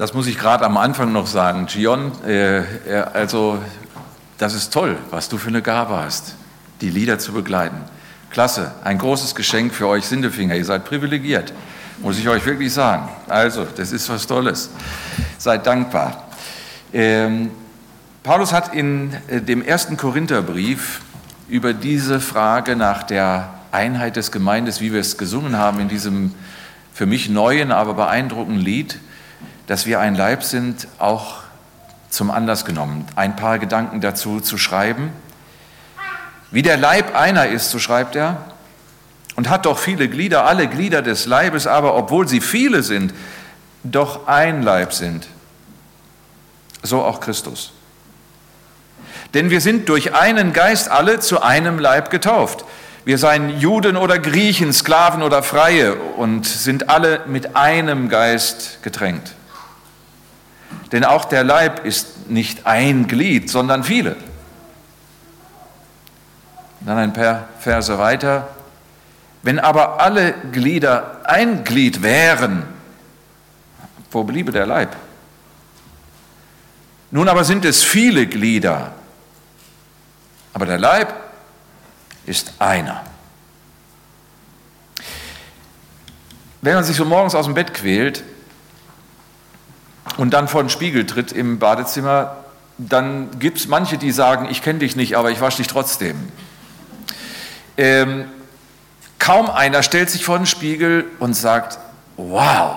Das muss ich gerade am Anfang noch sagen. Gion, äh, also das ist toll, was du für eine Gabe hast, die Lieder zu begleiten. Klasse, ein großes Geschenk für euch Sindefinger. Ihr seid privilegiert, muss ich euch wirklich sagen. Also, das ist was Tolles. Seid dankbar. Ähm, Paulus hat in äh, dem ersten Korintherbrief über diese Frage nach der Einheit des Gemeindes, wie wir es gesungen haben in diesem für mich neuen, aber beeindruckenden Lied, dass wir ein Leib sind, auch zum Anlass genommen, ein paar Gedanken dazu zu schreiben. Wie der Leib einer ist, so schreibt er, und hat doch viele Glieder, alle Glieder des Leibes, aber obwohl sie viele sind, doch ein Leib sind, so auch Christus. Denn wir sind durch einen Geist alle zu einem Leib getauft. Wir seien Juden oder Griechen, Sklaven oder Freie und sind alle mit einem Geist getränkt. Denn auch der Leib ist nicht ein Glied, sondern viele. Dann ein paar Verse weiter. Wenn aber alle Glieder ein Glied wären, wo bliebe der Leib? Nun aber sind es viele Glieder, aber der Leib ist einer. Wenn man sich so morgens aus dem Bett quält, und dann vor den Spiegel tritt im Badezimmer, dann gibt es manche, die sagen, ich kenne dich nicht, aber ich wasche dich trotzdem. Ähm, kaum einer stellt sich vor den Spiegel und sagt, wow.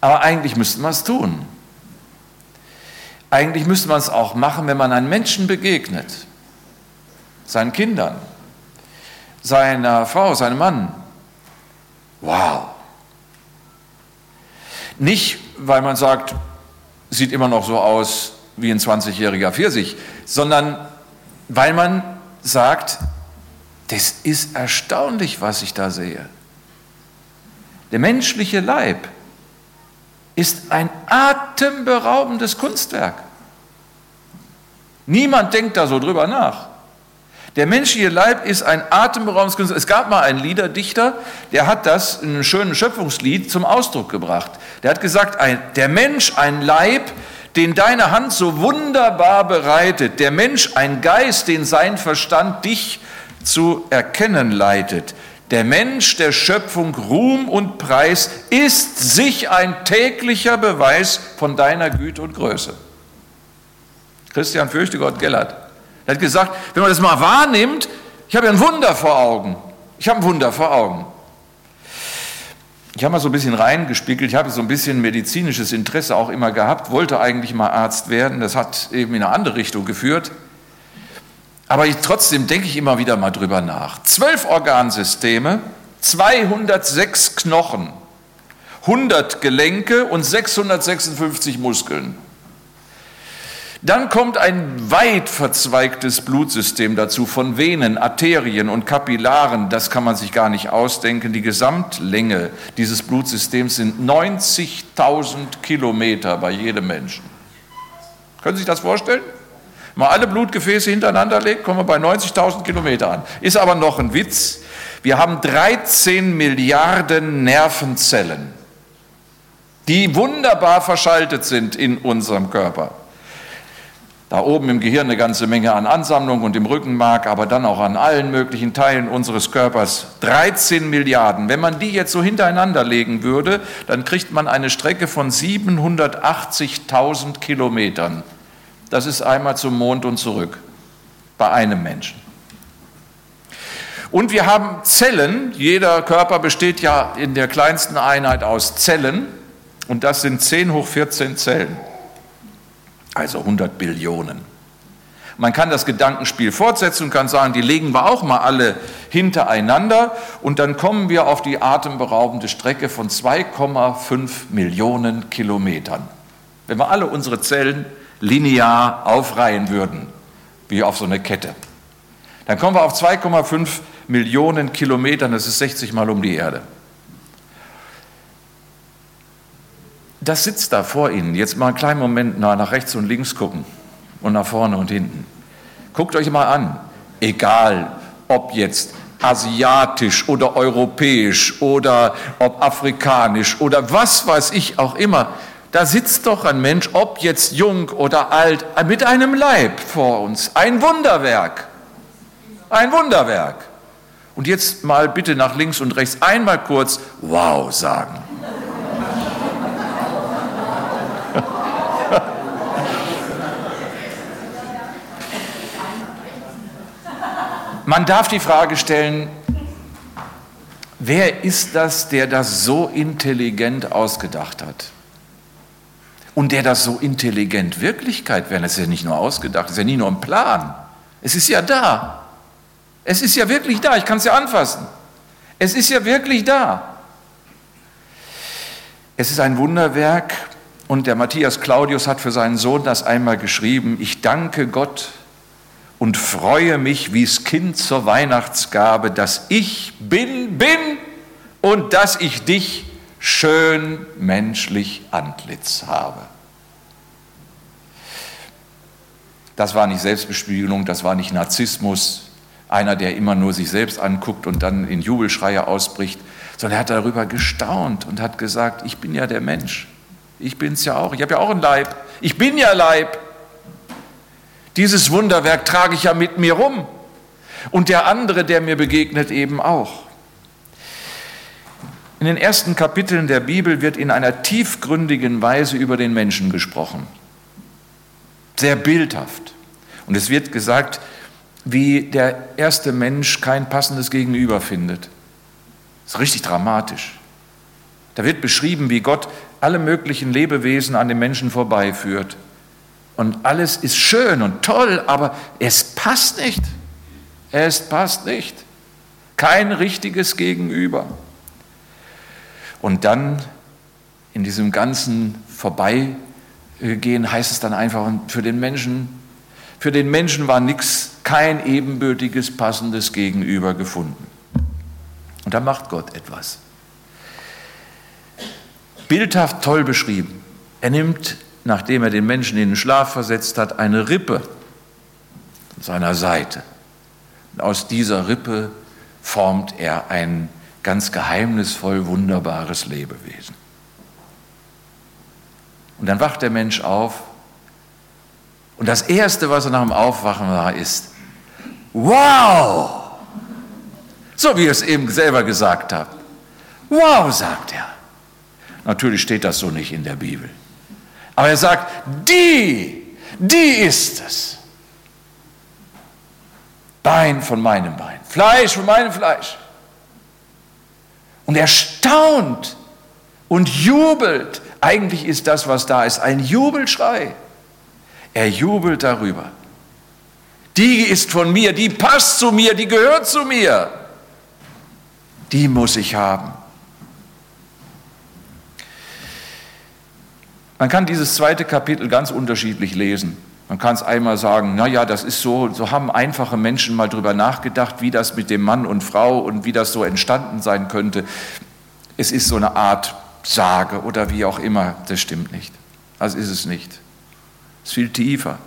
Aber eigentlich müsste man es tun. Eigentlich müsste man es auch machen, wenn man einem Menschen begegnet, seinen Kindern, seiner Frau, seinem Mann. Wow. Nicht, weil man sagt, sieht immer noch so aus wie ein 20-jähriger Pfirsich, sondern weil man sagt, das ist erstaunlich, was ich da sehe. Der menschliche Leib ist ein atemberaubendes Kunstwerk. Niemand denkt da so drüber nach. Der menschliche Leib ist ein atemberaubendes Kunstwerk. Es gab mal einen Liederdichter, der hat das in einem schönen Schöpfungslied zum Ausdruck gebracht. Der hat gesagt, ein, der Mensch ein Leib, den deine Hand so wunderbar bereitet, der Mensch ein Geist, den sein Verstand dich zu erkennen leitet. Der Mensch der Schöpfung Ruhm und Preis ist sich ein täglicher Beweis von deiner Güte und Größe. Christian Fürchtegott Gellert. Er hat gesagt, wenn man das mal wahrnimmt, ich habe ja ein Wunder vor Augen. Ich habe ein Wunder vor Augen. Ich habe mal so ein bisschen reingespiegelt, ich habe so ein bisschen medizinisches Interesse auch immer gehabt, wollte eigentlich mal Arzt werden, das hat eben in eine andere Richtung geführt. Aber ich, trotzdem denke ich immer wieder mal drüber nach. Zwölf Organsysteme, 206 Knochen, 100 Gelenke und 656 Muskeln. Dann kommt ein weit verzweigtes Blutsystem dazu von Venen, Arterien und Kapillaren. Das kann man sich gar nicht ausdenken. Die Gesamtlänge dieses Blutsystems sind 90.000 Kilometer bei jedem Menschen. Können Sie sich das vorstellen? Mal alle Blutgefäße hintereinander legt, kommen wir bei 90.000 Kilometer an. Ist aber noch ein Witz. Wir haben 13 Milliarden Nervenzellen, die wunderbar verschaltet sind in unserem Körper. Da oben im Gehirn eine ganze Menge an Ansammlung und im Rückenmark, aber dann auch an allen möglichen Teilen unseres Körpers. 13 Milliarden. Wenn man die jetzt so hintereinander legen würde, dann kriegt man eine Strecke von 780.000 Kilometern. Das ist einmal zum Mond und zurück. Bei einem Menschen. Und wir haben Zellen. Jeder Körper besteht ja in der kleinsten Einheit aus Zellen. Und das sind 10 hoch 14 Zellen also 100 Billionen. Man kann das Gedankenspiel fortsetzen und kann sagen, die legen wir auch mal alle hintereinander und dann kommen wir auf die atemberaubende Strecke von 2,5 Millionen Kilometern. Wenn wir alle unsere Zellen linear aufreihen würden, wie auf so eine Kette, dann kommen wir auf 2,5 Millionen Kilometern, das ist 60 Mal um die Erde. Das sitzt da vor Ihnen. Jetzt mal einen kleinen Moment nach rechts und links gucken und nach vorne und hinten. Guckt euch mal an, egal ob jetzt asiatisch oder europäisch oder ob afrikanisch oder was weiß ich auch immer. Da sitzt doch ein Mensch, ob jetzt jung oder alt, mit einem Leib vor uns. Ein Wunderwerk. Ein Wunderwerk. Und jetzt mal bitte nach links und rechts einmal kurz Wow sagen. Man darf die Frage stellen, wer ist das, der das so intelligent ausgedacht hat? Und der das so intelligent Wirklichkeit werden, das ist ja nicht nur ausgedacht, das ist ja nicht nur ein Plan. Es ist ja da. Es ist ja wirklich da, ich kann es ja anfassen. Es ist ja wirklich da. Es ist ein Wunderwerk und der Matthias Claudius hat für seinen Sohn das einmal geschrieben. Ich danke Gott und freue mich wie's Kind zur Weihnachtsgabe, dass ich bin, bin und dass ich dich schön menschlich Antlitz habe. Das war nicht Selbstbespiegelung, das war nicht Narzissmus, einer, der immer nur sich selbst anguckt und dann in Jubelschreie ausbricht, sondern er hat darüber gestaunt und hat gesagt, ich bin ja der Mensch, ich bin's ja auch, ich habe ja auch einen Leib, ich bin ja Leib. Dieses Wunderwerk trage ich ja mit mir rum. Und der andere, der mir begegnet, eben auch. In den ersten Kapiteln der Bibel wird in einer tiefgründigen Weise über den Menschen gesprochen. Sehr bildhaft. Und es wird gesagt, wie der erste Mensch kein passendes Gegenüber findet. Das ist richtig dramatisch. Da wird beschrieben, wie Gott alle möglichen Lebewesen an den Menschen vorbeiführt und alles ist schön und toll, aber es passt nicht. Es passt nicht. Kein richtiges Gegenüber. Und dann in diesem ganzen Vorbeigehen heißt es dann einfach, für den Menschen, für den Menschen war nichts, kein ebenbürtiges, passendes Gegenüber gefunden. Und da macht Gott etwas. Bildhaft toll beschrieben. Er nimmt nachdem er den Menschen in den Schlaf versetzt hat, eine Rippe an seiner Seite. Und aus dieser Rippe formt er ein ganz geheimnisvoll wunderbares Lebewesen. Und dann wacht der Mensch auf und das Erste, was er nach dem Aufwachen war, ist, wow! So wie er es eben selber gesagt hat. Wow, sagt er. Natürlich steht das so nicht in der Bibel. Aber er sagt, die, die ist es. Bein von meinem Bein, Fleisch von meinem Fleisch. Und er staunt und jubelt. Eigentlich ist das, was da ist, ein Jubelschrei. Er jubelt darüber. Die ist von mir, die passt zu mir, die gehört zu mir. Die muss ich haben. Man kann dieses zweite Kapitel ganz unterschiedlich lesen. Man kann es einmal sagen, naja, das ist so, so haben einfache Menschen mal drüber nachgedacht, wie das mit dem Mann und Frau und wie das so entstanden sein könnte. Es ist so eine Art Sage oder wie auch immer, das stimmt nicht. Das ist es nicht. Es ist viel tiefer.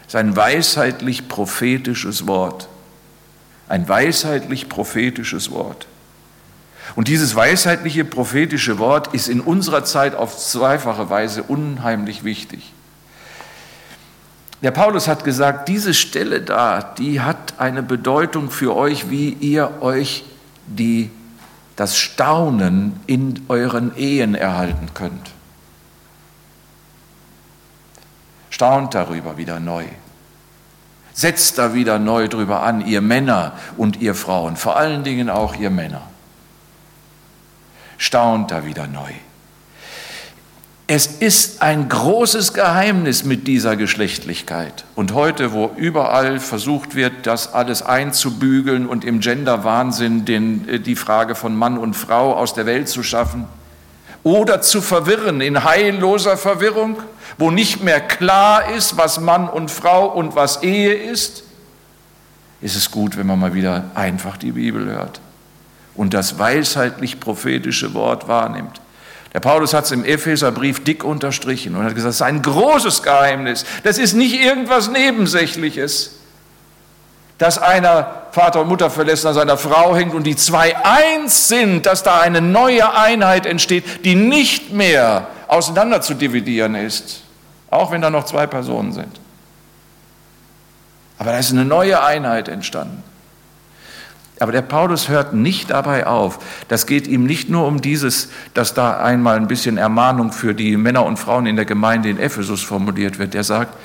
Es ist ein weisheitlich prophetisches Wort. Ein weisheitlich prophetisches Wort. Und dieses weisheitliche prophetische Wort ist in unserer Zeit auf zweifache Weise unheimlich wichtig. Der Paulus hat gesagt, diese Stelle da, die hat eine Bedeutung für euch, wie ihr euch die, das Staunen in euren Ehen erhalten könnt. Staunt darüber wieder neu. Setzt da wieder neu drüber an, ihr Männer und ihr Frauen, vor allen Dingen auch ihr Männer staunt da wieder neu. Es ist ein großes Geheimnis mit dieser Geschlechtlichkeit. Und heute, wo überall versucht wird, das alles einzubügeln und im Gender-Wahnsinn äh, die Frage von Mann und Frau aus der Welt zu schaffen, oder zu verwirren in heilloser Verwirrung, wo nicht mehr klar ist, was Mann und Frau und was Ehe ist, ist es gut, wenn man mal wieder einfach die Bibel hört und das weisheitlich prophetische Wort wahrnimmt. Der Paulus hat es im Epheserbrief dick unterstrichen und hat gesagt, das ist ein großes Geheimnis. Das ist nicht irgendwas Nebensächliches. dass einer Vater und Mutter verlässt, an seiner Frau hängt und die zwei eins sind, dass da eine neue Einheit entsteht, die nicht mehr auseinander zu dividieren ist, auch wenn da noch zwei Personen sind. Aber da ist eine neue Einheit entstanden. Aber der Paulus hört nicht dabei auf. Das geht ihm nicht nur um dieses, dass da einmal ein bisschen Ermahnung für die Männer und Frauen in der Gemeinde in Ephesus formuliert wird. Er sagt,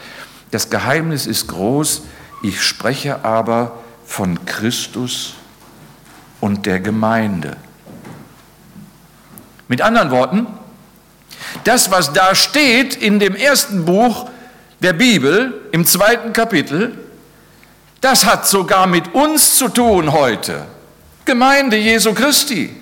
das Geheimnis ist groß, ich spreche aber von Christus und der Gemeinde. Mit anderen Worten, das, was da steht in dem ersten Buch der Bibel, im zweiten Kapitel, das hat sogar mit uns zu tun heute. Gemeinde Jesu Christi.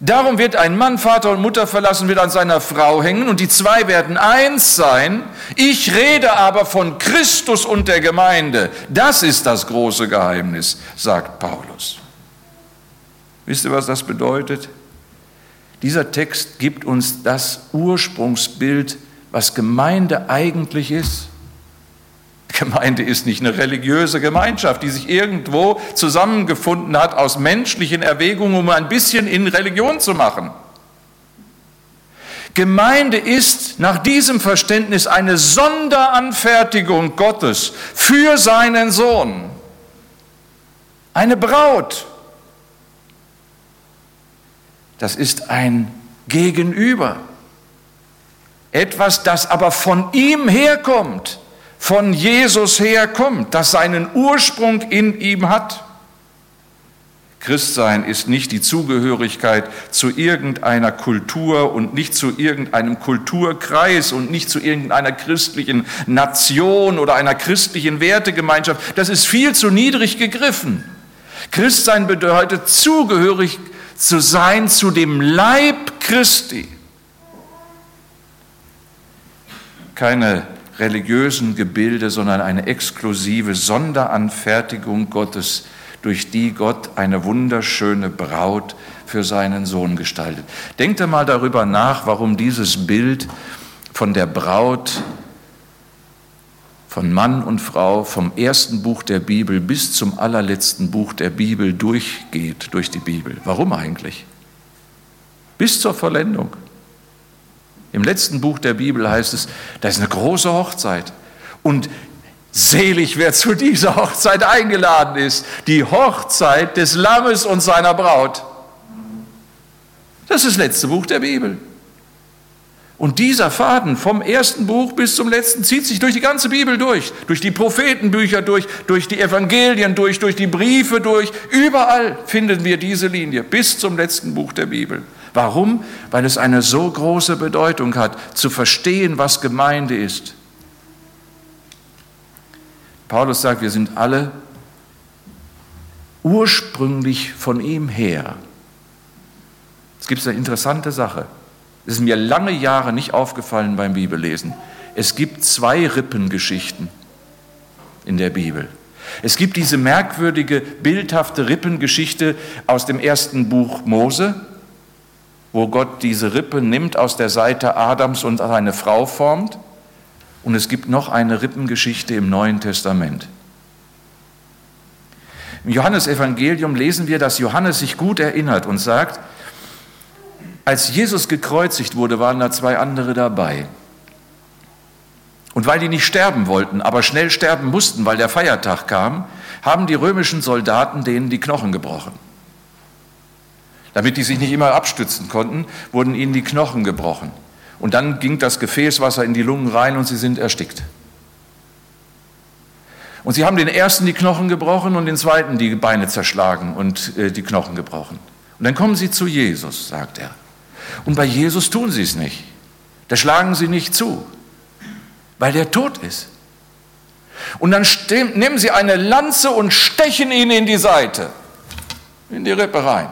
Darum wird ein Mann Vater und Mutter verlassen, wird an seiner Frau hängen und die zwei werden eins sein. Ich rede aber von Christus und der Gemeinde. Das ist das große Geheimnis, sagt Paulus. Wisst ihr, was das bedeutet? Dieser Text gibt uns das Ursprungsbild, was Gemeinde eigentlich ist. Gemeinde ist nicht eine religiöse Gemeinschaft, die sich irgendwo zusammengefunden hat aus menschlichen Erwägungen, um ein bisschen in Religion zu machen. Gemeinde ist nach diesem Verständnis eine Sonderanfertigung Gottes für seinen Sohn. Eine Braut. Das ist ein Gegenüber. Etwas, das aber von ihm herkommt von Jesus herkommt, das seinen Ursprung in ihm hat. Christsein ist nicht die Zugehörigkeit zu irgendeiner Kultur und nicht zu irgendeinem Kulturkreis und nicht zu irgendeiner christlichen Nation oder einer christlichen Wertegemeinschaft. Das ist viel zu niedrig gegriffen. Christsein bedeutet zugehörig zu sein zu dem Leib Christi. Keine religiösen Gebilde, sondern eine exklusive Sonderanfertigung Gottes, durch die Gott eine wunderschöne Braut für seinen Sohn gestaltet. Denkt einmal darüber nach, warum dieses Bild von der Braut, von Mann und Frau, vom ersten Buch der Bibel bis zum allerletzten Buch der Bibel durchgeht, durch die Bibel. Warum eigentlich? Bis zur Vollendung. Im letzten Buch der Bibel heißt es, da ist eine große Hochzeit. Und selig, wer zu dieser Hochzeit eingeladen ist. Die Hochzeit des Lammes und seiner Braut. Das ist das letzte Buch der Bibel. Und dieser Faden vom ersten Buch bis zum letzten zieht sich durch die ganze Bibel durch, durch die Prophetenbücher durch, durch die Evangelien durch, durch die Briefe durch. Überall finden wir diese Linie bis zum letzten Buch der Bibel. Warum? Weil es eine so große Bedeutung hat, zu verstehen, was Gemeinde ist. Paulus sagt, wir sind alle ursprünglich von ihm her. Es gibt eine interessante Sache. Es ist mir lange Jahre nicht aufgefallen beim Bibellesen. Es gibt zwei Rippengeschichten in der Bibel. Es gibt diese merkwürdige, bildhafte Rippengeschichte aus dem ersten Buch Mose, wo Gott diese Rippe nimmt aus der Seite Adams und eine Frau formt. Und es gibt noch eine Rippengeschichte im Neuen Testament. Im Johannesevangelium lesen wir, dass Johannes sich gut erinnert und sagt, als Jesus gekreuzigt wurde, waren da zwei andere dabei. Und weil die nicht sterben wollten, aber schnell sterben mussten, weil der Feiertag kam, haben die römischen Soldaten denen die Knochen gebrochen. Damit die sich nicht immer abstützen konnten, wurden ihnen die Knochen gebrochen. Und dann ging das Gefäßwasser in die Lungen rein und sie sind erstickt. Und sie haben den ersten die Knochen gebrochen und den zweiten die Beine zerschlagen und äh, die Knochen gebrochen. Und dann kommen sie zu Jesus, sagt er. Und bei Jesus tun sie es nicht. Da schlagen sie nicht zu, weil der tot ist. Und dann nehmen sie eine Lanze und stechen ihn in die Seite, in die Rippe rein.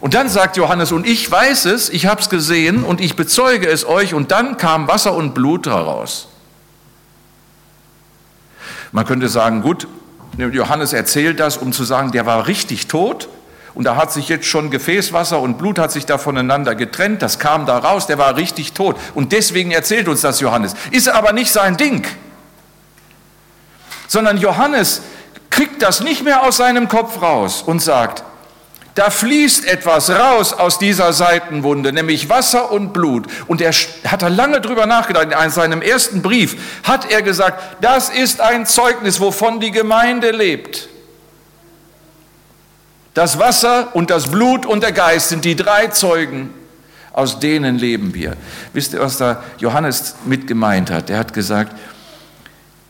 Und dann sagt Johannes, und ich weiß es, ich habe es gesehen und ich bezeuge es euch, und dann kam Wasser und Blut heraus. Man könnte sagen, gut, Johannes erzählt das, um zu sagen, der war richtig tot und da hat sich jetzt schon Gefäßwasser und Blut hat sich da voneinander getrennt, das kam da raus, der war richtig tot. Und deswegen erzählt uns das Johannes. Ist aber nicht sein Ding. sondern Johannes kriegt das nicht mehr aus seinem Kopf raus und sagt, da fließt etwas raus aus dieser Seitenwunde, nämlich Wasser und Blut. Und er hat da lange drüber nachgedacht. In seinem ersten Brief hat er gesagt, das ist ein Zeugnis, wovon die Gemeinde lebt. Das Wasser und das Blut und der Geist sind die drei Zeugen, aus denen leben wir. Wisst ihr, was da Johannes mit gemeint hat? Er hat gesagt,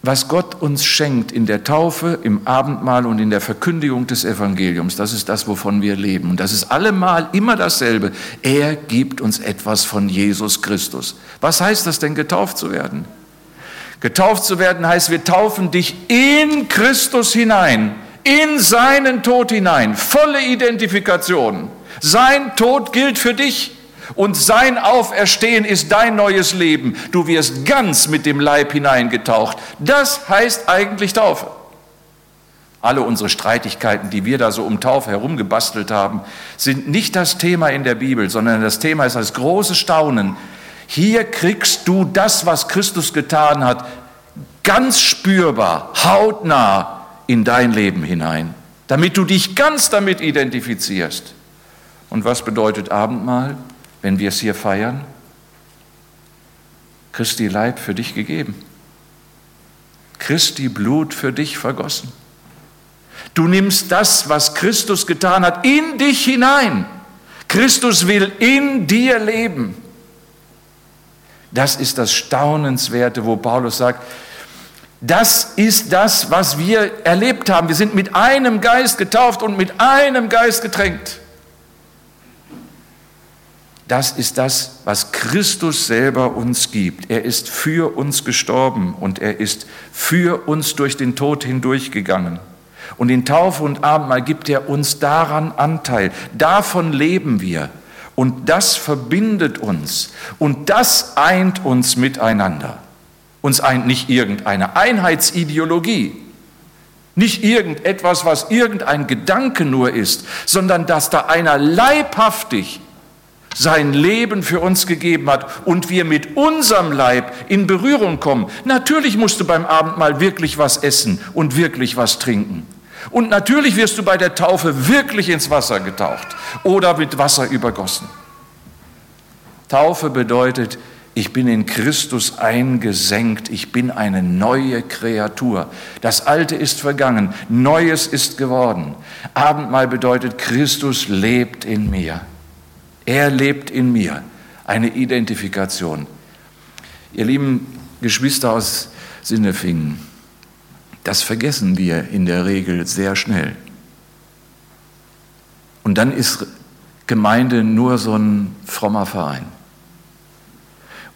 was Gott uns schenkt in der Taufe, im Abendmahl und in der Verkündigung des Evangeliums, das ist das, wovon wir leben. Und das ist allemal immer dasselbe. Er gibt uns etwas von Jesus Christus. Was heißt das denn, getauft zu werden? Getauft zu werden heißt, wir taufen dich in Christus hinein, in seinen Tod hinein, volle Identifikation. Sein Tod gilt für dich und sein Auferstehen ist dein neues Leben. Du wirst ganz mit dem Leib hineingetaucht. Das heißt eigentlich Taufe. Alle unsere Streitigkeiten, die wir da so um Taufe herumgebastelt haben, sind nicht das Thema in der Bibel, sondern das Thema ist das große Staunen. Hier kriegst du das, was Christus getan hat, ganz spürbar, hautnah in dein Leben hinein, damit du dich ganz damit identifizierst. Und was bedeutet Abendmahl? Wenn wir es hier feiern? Christi Leib für dich gegeben. Christi Blut für dich vergossen. Du nimmst das, was Christus getan hat, in dich hinein. Christus will in dir leben. Das ist das Staunenswerte, wo Paulus sagt, das ist das, was wir erlebt haben. Wir sind mit einem Geist getauft und mit einem Geist getränkt. Das ist das, was Christus selber uns gibt. Er ist für uns gestorben und er ist für uns durch den Tod hindurchgegangen. Und in Taufe und Abendmahl gibt er uns daran Anteil. Davon leben wir. Und das verbindet uns. Und das eint uns miteinander. Uns eint nicht irgendeine Einheitsideologie, nicht irgendetwas, was irgendein Gedanke nur ist, sondern dass da einer leibhaftig sein Leben für uns gegeben hat und wir mit unserem Leib in Berührung kommen. Natürlich musst du beim Abendmahl wirklich was essen und wirklich was trinken. Und natürlich wirst du bei der Taufe wirklich ins Wasser getaucht oder mit Wasser übergossen. Taufe bedeutet, ich bin in Christus eingesenkt, ich bin eine neue Kreatur. Das Alte ist vergangen, Neues ist geworden. Abendmahl bedeutet, Christus lebt in mir. Er lebt in mir. Eine Identifikation. Ihr lieben Geschwister aus Sinnefingen, das vergessen wir in der Regel sehr schnell. Und dann ist Gemeinde nur so ein frommer Verein.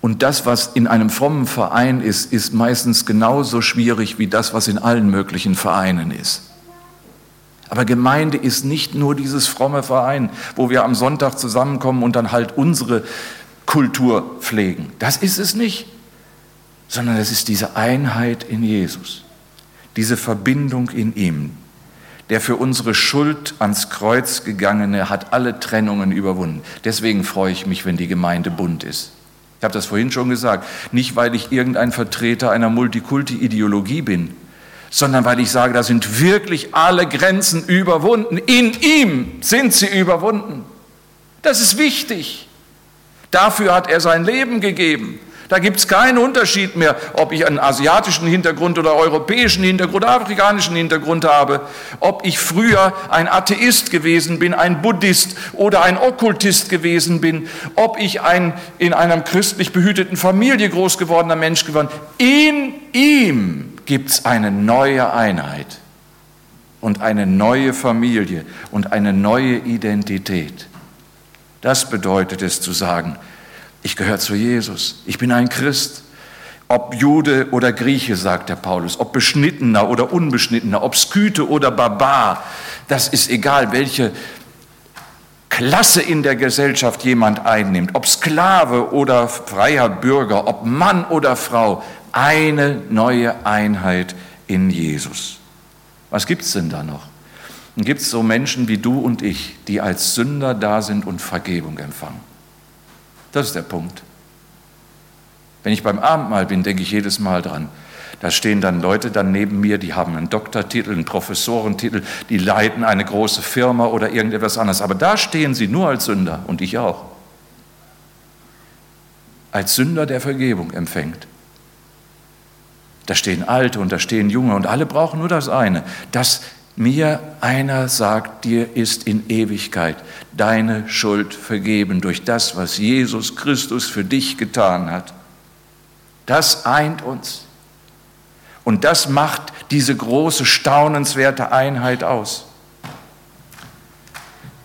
Und das, was in einem frommen Verein ist, ist meistens genauso schwierig wie das, was in allen möglichen Vereinen ist. Aber Gemeinde ist nicht nur dieses fromme Verein, wo wir am Sonntag zusammenkommen und dann halt unsere Kultur pflegen. Das ist es nicht, sondern es ist diese Einheit in Jesus, diese Verbindung in ihm. Der für unsere Schuld ans Kreuz gegangene hat alle Trennungen überwunden. Deswegen freue ich mich, wenn die Gemeinde bunt ist. Ich habe das vorhin schon gesagt. Nicht, weil ich irgendein Vertreter einer Multikulti-Ideologie bin, sondern weil ich sage, da sind wirklich alle Grenzen überwunden. In ihm sind sie überwunden. Das ist wichtig. Dafür hat er sein Leben gegeben. Da gibt es keinen Unterschied mehr, ob ich einen asiatischen Hintergrund oder europäischen Hintergrund, afrikanischen Hintergrund habe, ob ich früher ein Atheist gewesen bin, ein Buddhist oder ein Okkultist gewesen bin, ob ich ein in einer christlich behüteten Familie groß gewordener Mensch geworden. In ihm gibt es eine neue Einheit und eine neue Familie und eine neue Identität. Das bedeutet es zu sagen, ich gehöre zu Jesus, ich bin ein Christ. Ob Jude oder Grieche, sagt der Paulus, ob Beschnittener oder Unbeschnittener, ob Sküte oder Barbar, das ist egal, welche Klasse in der Gesellschaft jemand einnimmt, ob Sklave oder freier Bürger, ob Mann oder Frau, eine neue Einheit in Jesus. Was gibt es denn da noch? Dann gibt es so Menschen wie du und ich, die als Sünder da sind und Vergebung empfangen. Das ist der Punkt. Wenn ich beim Abendmahl bin, denke ich jedes Mal dran. Da stehen dann Leute dann neben mir, die haben einen Doktortitel, einen Professorentitel, die leiten eine große Firma oder irgendetwas anderes. Aber da stehen sie nur als Sünder und ich auch. Als Sünder, der Vergebung empfängt. Da stehen Alte und da stehen Junge und alle brauchen nur das eine, dass mir einer sagt, dir ist in Ewigkeit deine Schuld vergeben durch das, was Jesus Christus für dich getan hat. Das eint uns. Und das macht diese große, staunenswerte Einheit aus.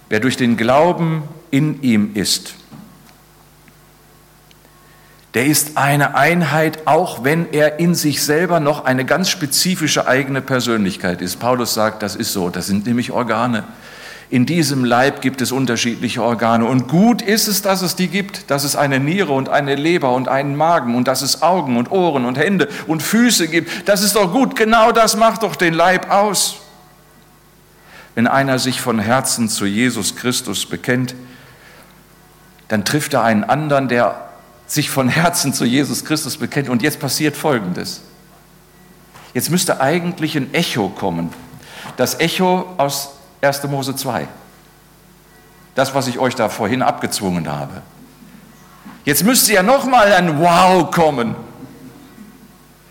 Wer durch den Glauben in ihm ist, der ist eine Einheit, auch wenn er in sich selber noch eine ganz spezifische eigene Persönlichkeit ist. Paulus sagt, das ist so, das sind nämlich Organe. In diesem Leib gibt es unterschiedliche Organe. Und gut ist es, dass es die gibt, dass es eine Niere und eine Leber und einen Magen und dass es Augen und Ohren und Hände und Füße gibt. Das ist doch gut. Genau das macht doch den Leib aus. Wenn einer sich von Herzen zu Jesus Christus bekennt, dann trifft er einen anderen, der sich von Herzen zu Jesus Christus bekennt. Und jetzt passiert Folgendes. Jetzt müsste eigentlich ein Echo kommen. Das Echo aus 1. Mose 2. Das, was ich euch da vorhin abgezwungen habe. Jetzt müsste ja nochmal ein Wow kommen.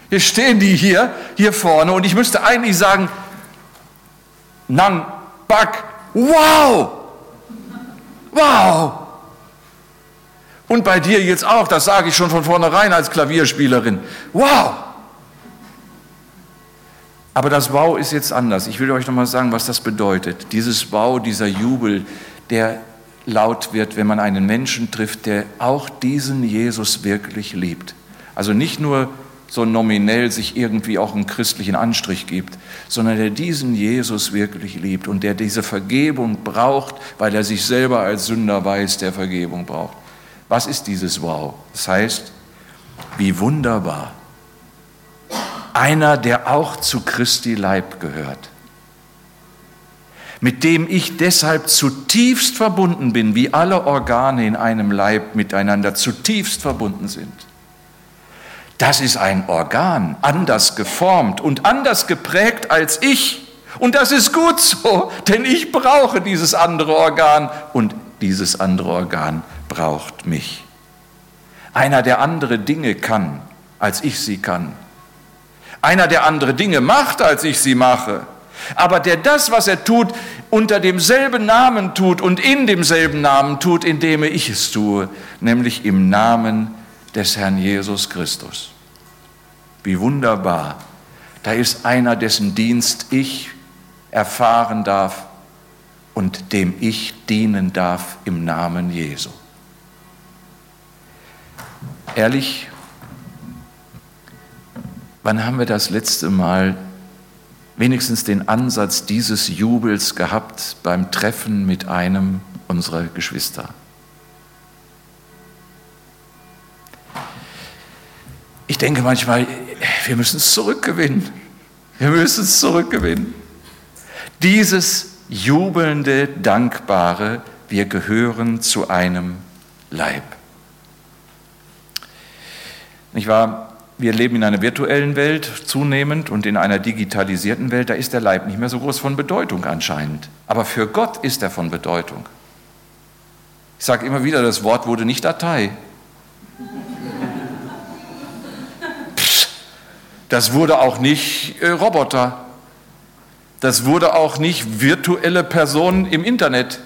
Jetzt stehen die hier, hier vorne, und ich müsste eigentlich sagen, Nang, Bak, wow! Wow! Und bei dir jetzt auch, das sage ich schon von vornherein als Klavierspielerin. Wow! Aber das Wow ist jetzt anders. Ich will euch nochmal sagen, was das bedeutet. Dieses Wow, dieser Jubel, der laut wird, wenn man einen Menschen trifft, der auch diesen Jesus wirklich liebt. Also nicht nur so nominell sich irgendwie auch einen christlichen Anstrich gibt, sondern der diesen Jesus wirklich liebt und der diese Vergebung braucht, weil er sich selber als Sünder weiß, der Vergebung braucht. Was ist dieses Wow? Das heißt, wie wunderbar. Einer, der auch zu Christi Leib gehört, mit dem ich deshalb zutiefst verbunden bin, wie alle Organe in einem Leib miteinander zutiefst verbunden sind. Das ist ein Organ, anders geformt und anders geprägt als ich. Und das ist gut so, denn ich brauche dieses andere Organ und dieses andere Organ braucht mich. Einer, der andere Dinge kann, als ich sie kann. Einer, der andere Dinge macht, als ich sie mache. Aber der das, was er tut, unter demselben Namen tut und in demselben Namen tut, in dem ich es tue, nämlich im Namen des Herrn Jesus Christus. Wie wunderbar. Da ist einer, dessen Dienst ich erfahren darf und dem ich dienen darf im Namen Jesu. Ehrlich, wann haben wir das letzte Mal wenigstens den Ansatz dieses Jubels gehabt beim Treffen mit einem unserer Geschwister? Ich denke manchmal, wir müssen es zurückgewinnen. Wir müssen es zurückgewinnen. Dieses jubelnde, dankbare, wir gehören zu einem Leib. Nicht wahr? Wir leben in einer virtuellen Welt zunehmend und in einer digitalisierten Welt, da ist der Leib nicht mehr so groß von Bedeutung anscheinend. Aber für Gott ist er von Bedeutung. Ich sage immer wieder, das Wort wurde nicht Datei. Das wurde auch nicht äh, Roboter. Das wurde auch nicht virtuelle Personen im Internet.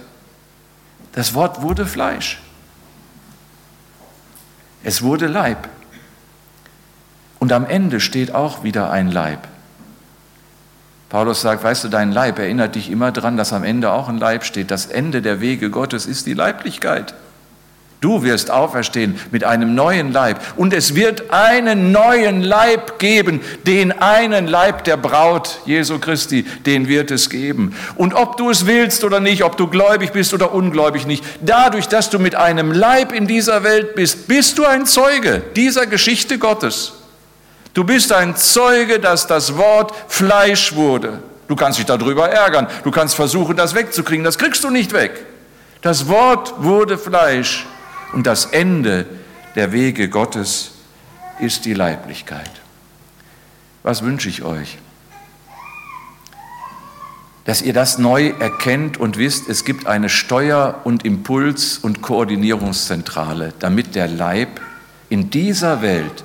Das Wort wurde Fleisch. Es wurde Leib. Und am Ende steht auch wieder ein Leib. Paulus sagt, weißt du, dein Leib erinnert dich immer daran, dass am Ende auch ein Leib steht. Das Ende der Wege Gottes ist die Leiblichkeit. Du wirst auferstehen mit einem neuen Leib. Und es wird einen neuen Leib geben, den einen Leib der Braut Jesu Christi, den wird es geben. Und ob du es willst oder nicht, ob du gläubig bist oder ungläubig nicht, dadurch, dass du mit einem Leib in dieser Welt bist, bist du ein Zeuge dieser Geschichte Gottes. Du bist ein Zeuge, dass das Wort Fleisch wurde. Du kannst dich darüber ärgern. Du kannst versuchen, das wegzukriegen. Das kriegst du nicht weg. Das Wort wurde Fleisch. Und das Ende der Wege Gottes ist die Leiblichkeit. Was wünsche ich euch? Dass ihr das neu erkennt und wisst, es gibt eine Steuer- und Impuls- und Koordinierungszentrale, damit der Leib in dieser Welt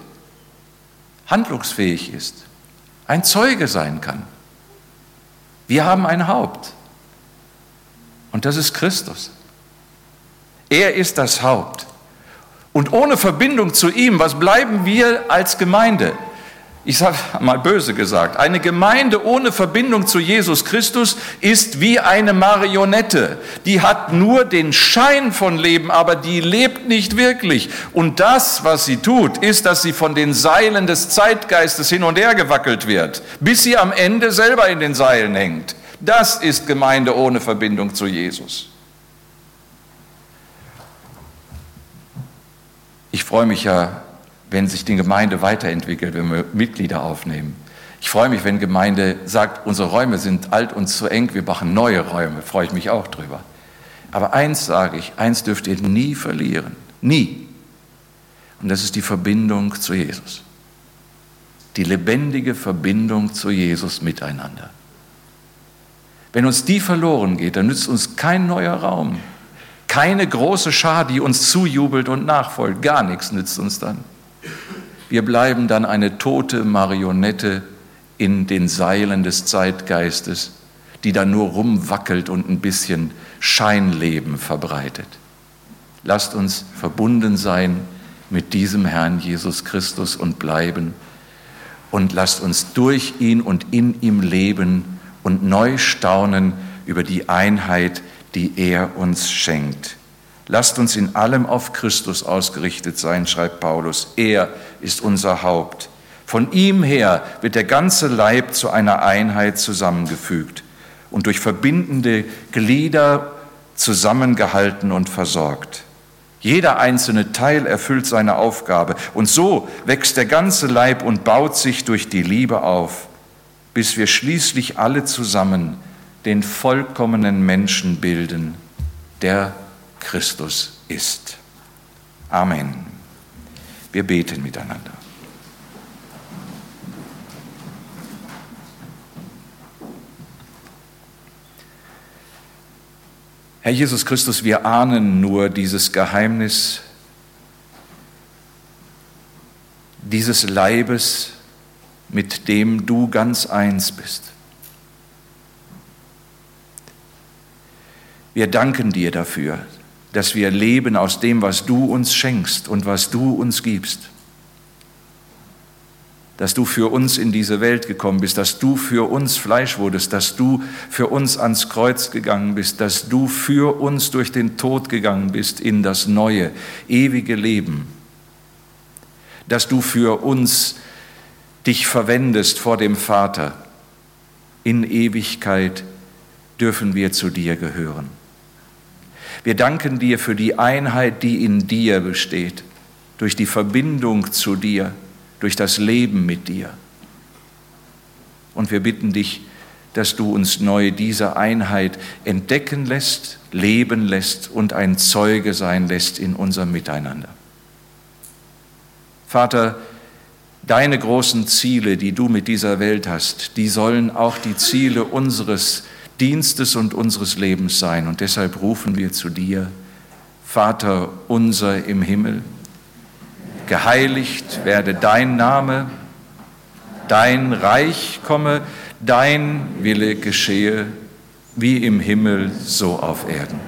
handlungsfähig ist, ein Zeuge sein kann. Wir haben ein Haupt und das ist Christus. Er ist das Haupt. Und ohne Verbindung zu ihm, was bleiben wir als Gemeinde? Ich sage mal böse gesagt, eine Gemeinde ohne Verbindung zu Jesus Christus ist wie eine Marionette. Die hat nur den Schein von Leben, aber die lebt nicht wirklich. Und das, was sie tut, ist, dass sie von den Seilen des Zeitgeistes hin und her gewackelt wird, bis sie am Ende selber in den Seilen hängt. Das ist Gemeinde ohne Verbindung zu Jesus. Ich freue mich ja wenn sich die Gemeinde weiterentwickelt, wenn wir Mitglieder aufnehmen. Ich freue mich, wenn Gemeinde sagt, unsere Räume sind alt und zu eng, wir machen neue Räume, freue ich mich auch drüber. Aber eins sage ich, eins dürft ihr nie verlieren, nie. Und das ist die Verbindung zu Jesus. Die lebendige Verbindung zu Jesus miteinander. Wenn uns die verloren geht, dann nützt uns kein neuer Raum, keine große Schar, die uns zujubelt und nachfolgt, gar nichts nützt uns dann. Wir bleiben dann eine tote Marionette in den Seilen des Zeitgeistes, die dann nur rumwackelt und ein bisschen Scheinleben verbreitet. Lasst uns verbunden sein mit diesem Herrn Jesus Christus und bleiben und lasst uns durch ihn und in ihm leben und neu staunen über die Einheit, die er uns schenkt. Lasst uns in allem auf Christus ausgerichtet sein, schreibt Paulus. Er ist unser Haupt. Von ihm her wird der ganze Leib zu einer Einheit zusammengefügt und durch verbindende Glieder zusammengehalten und versorgt. Jeder einzelne Teil erfüllt seine Aufgabe und so wächst der ganze Leib und baut sich durch die Liebe auf, bis wir schließlich alle zusammen den vollkommenen Menschen bilden, der Christus ist. Amen. Wir beten miteinander. Herr Jesus Christus, wir ahnen nur dieses Geheimnis dieses Leibes, mit dem du ganz eins bist. Wir danken dir dafür, dass wir leben aus dem, was du uns schenkst und was du uns gibst. Dass du für uns in diese Welt gekommen bist, dass du für uns Fleisch wurdest, dass du für uns ans Kreuz gegangen bist, dass du für uns durch den Tod gegangen bist in das neue, ewige Leben. Dass du für uns dich verwendest vor dem Vater. In Ewigkeit dürfen wir zu dir gehören. Wir danken dir für die Einheit, die in dir besteht, durch die Verbindung zu dir, durch das Leben mit dir. Und wir bitten dich, dass du uns neu diese Einheit entdecken lässt, leben lässt und ein Zeuge sein lässt in unserem Miteinander. Vater, deine großen Ziele, die du mit dieser Welt hast, die sollen auch die Ziele unseres Dienstes und unseres Lebens sein. Und deshalb rufen wir zu dir, Vater unser im Himmel, geheiligt werde dein Name, dein Reich komme, dein Wille geschehe, wie im Himmel so auf Erden.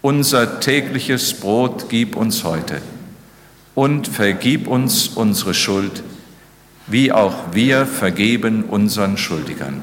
Unser tägliches Brot gib uns heute und vergib uns unsere Schuld, wie auch wir vergeben unseren Schuldigern